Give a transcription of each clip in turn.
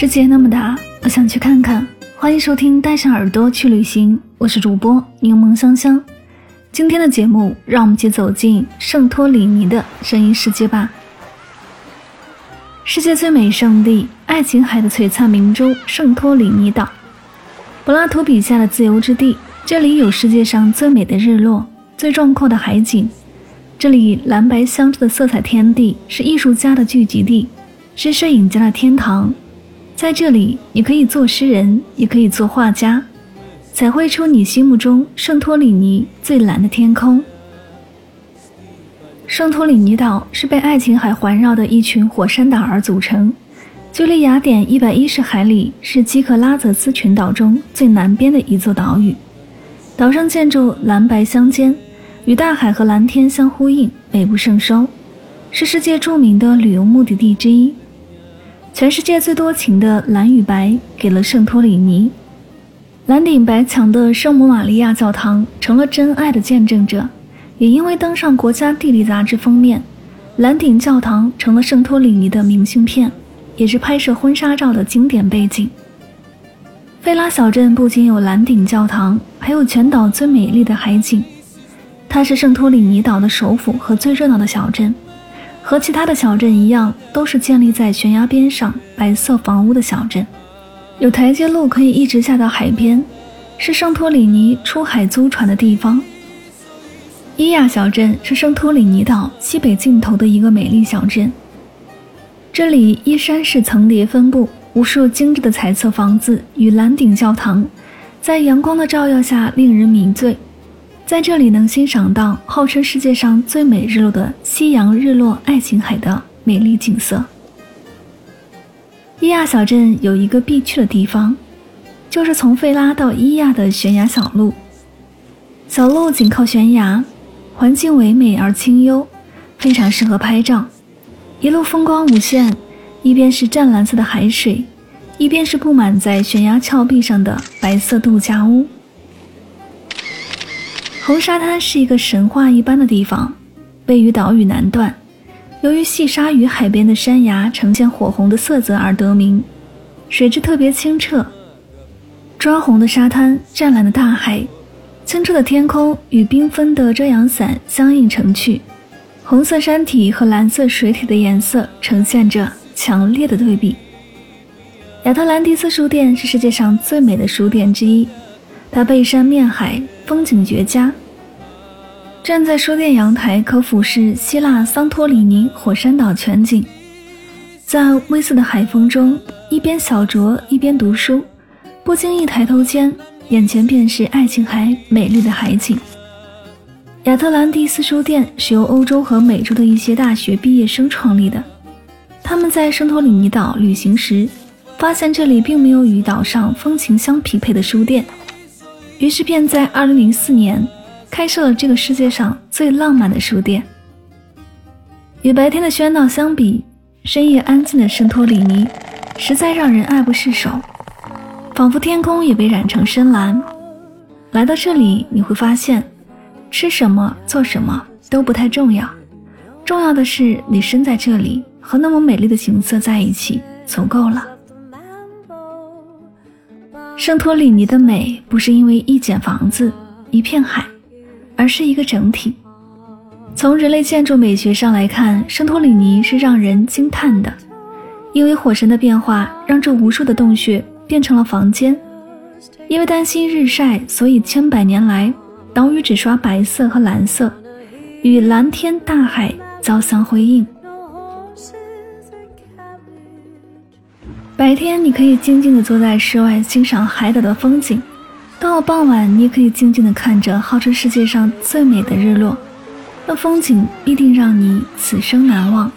世界那么大，我想去看看。欢迎收听《带上耳朵去旅行》，我是主播柠檬香香。今天的节目，让我们一起走进圣托里尼的声音世界吧。世界最美圣地——爱琴海的璀璨明珠圣托里尼岛，柏拉图笔下的自由之地。这里有世界上最美的日落，最壮阔的海景。这里蓝白相间的色彩天地，是艺术家的聚集地，是摄影家的天堂。在这里，你可以做诗人，也可以做画家，彩绘出你心目中圣托里尼最蓝的天空。圣托里尼岛是被爱琴海环绕的一群火山岛而组成，距离雅典一百一十海里，是基克拉泽斯群岛中最南边的一座岛屿。岛上建筑蓝白相间，与大海和蓝天相呼应，美不胜收，是世界著名的旅游目的地之一。全世界最多情的蓝与白给了圣托里尼，蓝顶白墙的圣母玛利亚教堂成了真爱的见证者，也因为登上国家地理杂志封面，蓝顶教堂成了圣托里尼的明信片，也是拍摄婚纱照的经典背景。费拉小镇不仅有蓝顶教堂，还有全岛最美丽的海景，它是圣托里尼岛的首府和最热闹的小镇。和其他的小镇一样，都是建立在悬崖边上白色房屋的小镇，有台阶路可以一直下到海边，是圣托里尼出海租船的地方。伊亚小镇是圣托里尼岛西北尽头的一个美丽小镇，这里依山势层叠分布，无数精致的彩色房子与蓝顶教堂，在阳光的照耀下令人迷醉。在这里能欣赏到号称世界上最美日落的夕阳日落爱琴海的美丽景色。伊亚小镇有一个必去的地方，就是从费拉到伊亚的悬崖小路。小路紧靠悬崖，环境唯美而清幽，非常适合拍照。一路风光无限，一边是湛蓝色的海水，一边是布满在悬崖峭壁上的白色度假屋。红沙滩是一个神话一般的地方，位于岛屿南段，由于细沙与海边的山崖呈现火红的色泽而得名。水质特别清澈，砖红的沙滩，湛蓝的大海，清澈的天空与缤纷的遮阳伞相映成趣，红色山体和蓝色水体的颜色呈现着强烈的对比。亚特兰蒂斯书店是世界上最美的书店之一。它背山面海，风景绝佳。站在书店阳台，可俯视希腊桑托里尼火山岛全景。在微涩的海风中，一边小酌一边读书，不经意抬头间，眼前便是爱琴海美丽的海景。亚特兰蒂斯书店是由欧洲和美洲的一些大学毕业生创立的。他们在圣托里尼岛旅行时，发现这里并没有与岛上风情相匹配的书店。于是便在2004年开设了这个世界上最浪漫的书店。与白天的喧闹相比，深夜安静的圣托里尼实在让人爱不释手，仿佛天空也被染成深蓝。来到这里，你会发现，吃什么、做什么都不太重要，重要的是你身在这里和那么美丽的景色在一起，足够了。圣托里尼的美不是因为一间房子、一片海，而是一个整体。从人类建筑美学上来看，圣托里尼是让人惊叹的，因为火山的变化让这无数的洞穴变成了房间。因为担心日晒，所以千百年来岛屿只刷白色和蓝色，与蓝天大海交相辉映。白天你可以静静地坐在室外欣赏海岛的风景，到了傍晚，你也可以静静地看着号称世界上最美的日落，那风景必定让你此生难忘。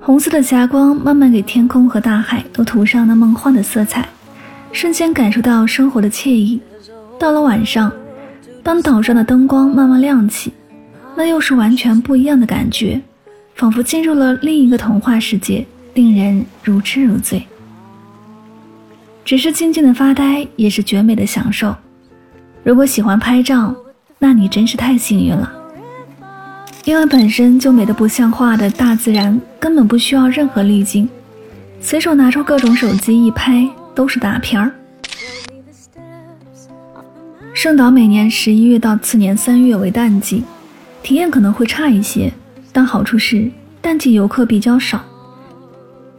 红色的霞光慢慢给天空和大海都涂上那梦幻的色彩，瞬间感受到生活的惬意。到了晚上，当岛上的灯光慢慢亮起，那又是完全不一样的感觉，仿佛进入了另一个童话世界，令人如痴如醉。只是静静的发呆也是绝美的享受。如果喜欢拍照，那你真是太幸运了。因为本身就美得不像话的大自然，根本不需要任何滤镜，随手拿出各种手机一拍都是大片儿。圣岛每年十一月到次年三月为淡季，体验可能会差一些，但好处是淡季游客比较少，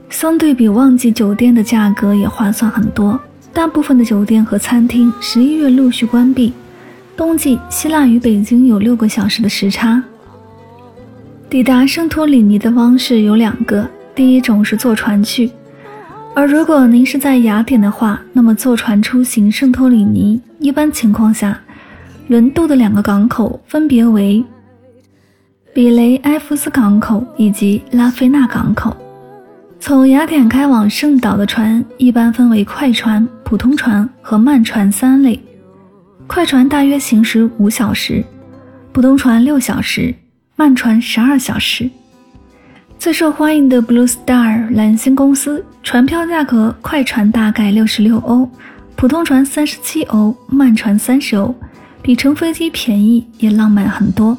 相对比旺季酒店的价格也划算很多。大部分的酒店和餐厅十一月陆续关闭，冬季希腊与北京有六个小时的时差。抵达圣托里尼的方式有两个，第一种是坐船去，而如果您是在雅典的话，那么坐船出行圣托里尼，一般情况下，轮渡的两个港口分别为比雷埃夫斯港口以及拉菲纳港口。从雅典开往圣岛的船一般分为快船、普通船和慢船三类，快船大约行驶五小时，普通船六小时。慢船十二小时，最受欢迎的 Blue Star 蓝星公司船票价格，快船大概六十六欧，普通船三十七欧，慢船三十欧，比乘飞机便宜也浪漫很多。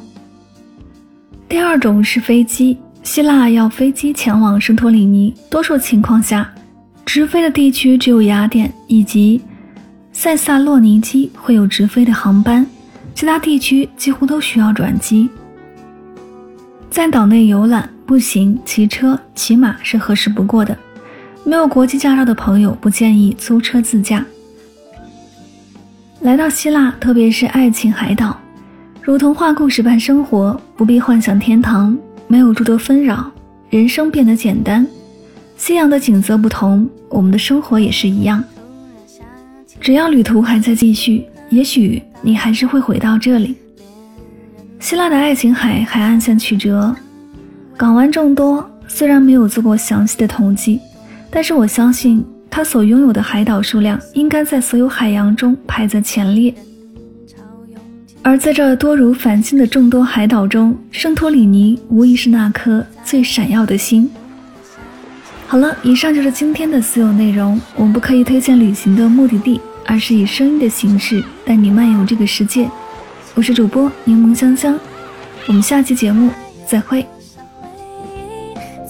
第二种是飞机，希腊要飞机前往圣托里尼，多数情况下，直飞的地区只有雅典以及塞萨洛尼基会有直飞的航班，其他地区几乎都需要转机。在岛内游览，步行、骑车、骑马是合适不过的。没有国际驾照的朋友不建议租车自驾。来到希腊，特别是爱琴海岛，如童话故事般生活，不必幻想天堂，没有诸多纷扰，人生变得简单。夕阳的景色不同，我们的生活也是一样。只要旅途还在继续，也许你还是会回到这里。希腊的爱琴海海岸线曲折，港湾众多。虽然没有做过详细的统计，但是我相信它所拥有的海岛数量应该在所有海洋中排在前列。而在这多如繁星的众多海岛中，圣托里尼无疑是那颗最闪耀的星。好了，以上就是今天的所有内容。我们不刻意推荐旅行的目的地，而是以声音的形式带你漫游这个世界。我是主播柠檬香香，我们下期节目再会。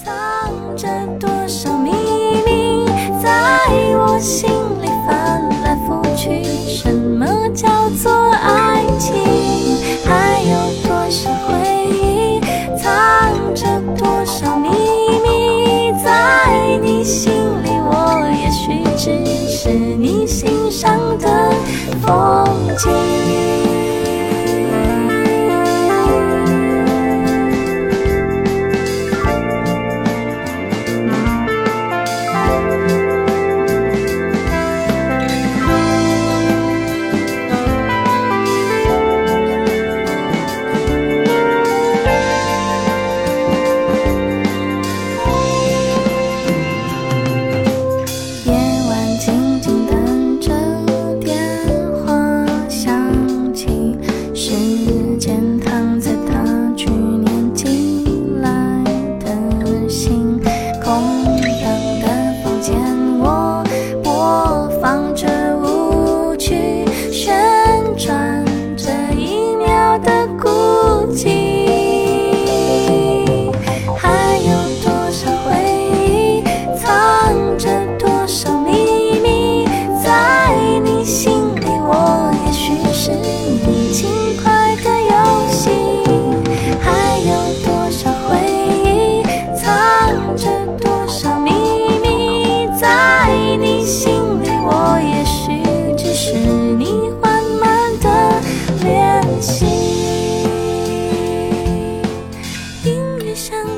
藏着多少见想。